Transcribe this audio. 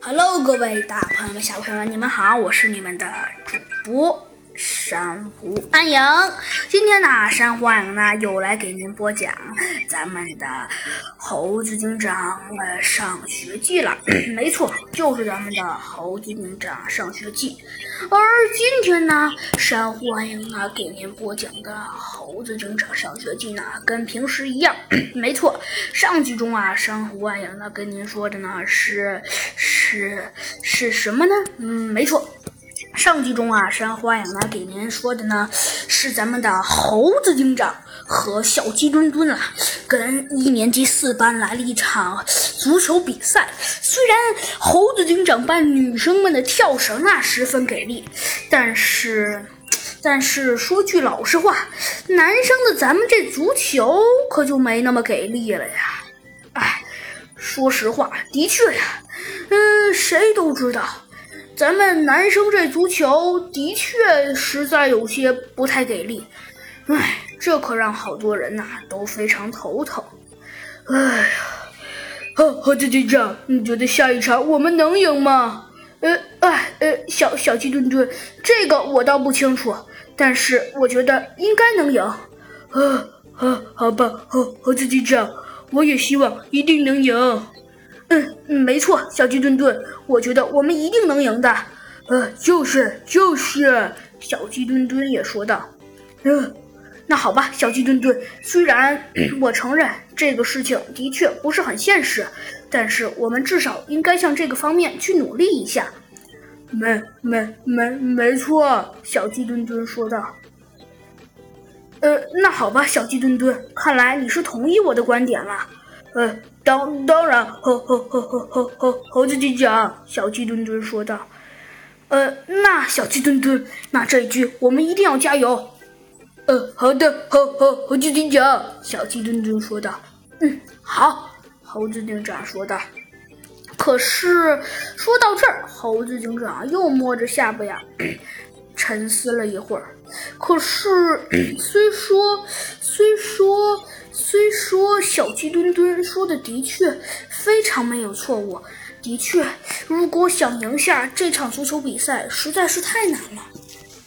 Hello，各位大朋友们、小朋友们，你们好，我是你们的主播珊瑚安影。今天呢，珊瑚安影呢又来给您播讲咱们的猴子警长呃上学记了。没错，就是咱们的猴子警长上学记。而今天呢，珊瑚安影呢给您播讲的猴子警长上学记呢，跟平时一样。没错，上集中啊，珊瑚安影呢跟您说的呢是是是什么呢？嗯，没错。上集中啊，珊瑚安影呢给您说的呢是咱们的猴子警长和小鸡墩墩啊，跟一年级四班来了一场足球比赛。虽然猴子警长班女生们的跳绳啊十分给力，但是但是说句老实话，男生的咱们这足球可就没那么给力了呀。哎，说实话，的确呀，嗯，谁都知道。咱们男生这足球的确实在有些不太给力，唉，这可让好多人呐都非常头疼。哎呀，猴猴子警长，你觉得下一场我们能赢吗？呃，哎，呃，小小鸡墩墩，这个我倒不清楚，但是我觉得应该能赢。啊啊，好吧，猴猴子警长，我也希望一定能赢。嗯，没错，小鸡墩墩，我觉得我们一定能赢的。呃，就是就是，小鸡墩墩也说道。嗯，那好吧，小鸡墩墩，虽然 我承认这个事情的确不是很现实，但是我们至少应该向这个方面去努力一下。没没没没错，小鸡墩墩说道。呃，那好吧，小鸡墩墩，看来你是同意我的观点了。呃，当当然，猴猴猴猴猴猴猴子警长，小鸡墩墩说道。呃，那小鸡墩墩，那这一局我们一定要加油。呃，好的，猴猴猴子警长，小鸡墩墩说道。嗯，好，猴子警长说道。可是说到这儿，猴子警长又摸着下巴呀，沉思了一会儿。可是虽说虽说。虽说小鸡墩墩说的的确非常没有错误，的确，如果想赢下这场足球比赛实在是太难了。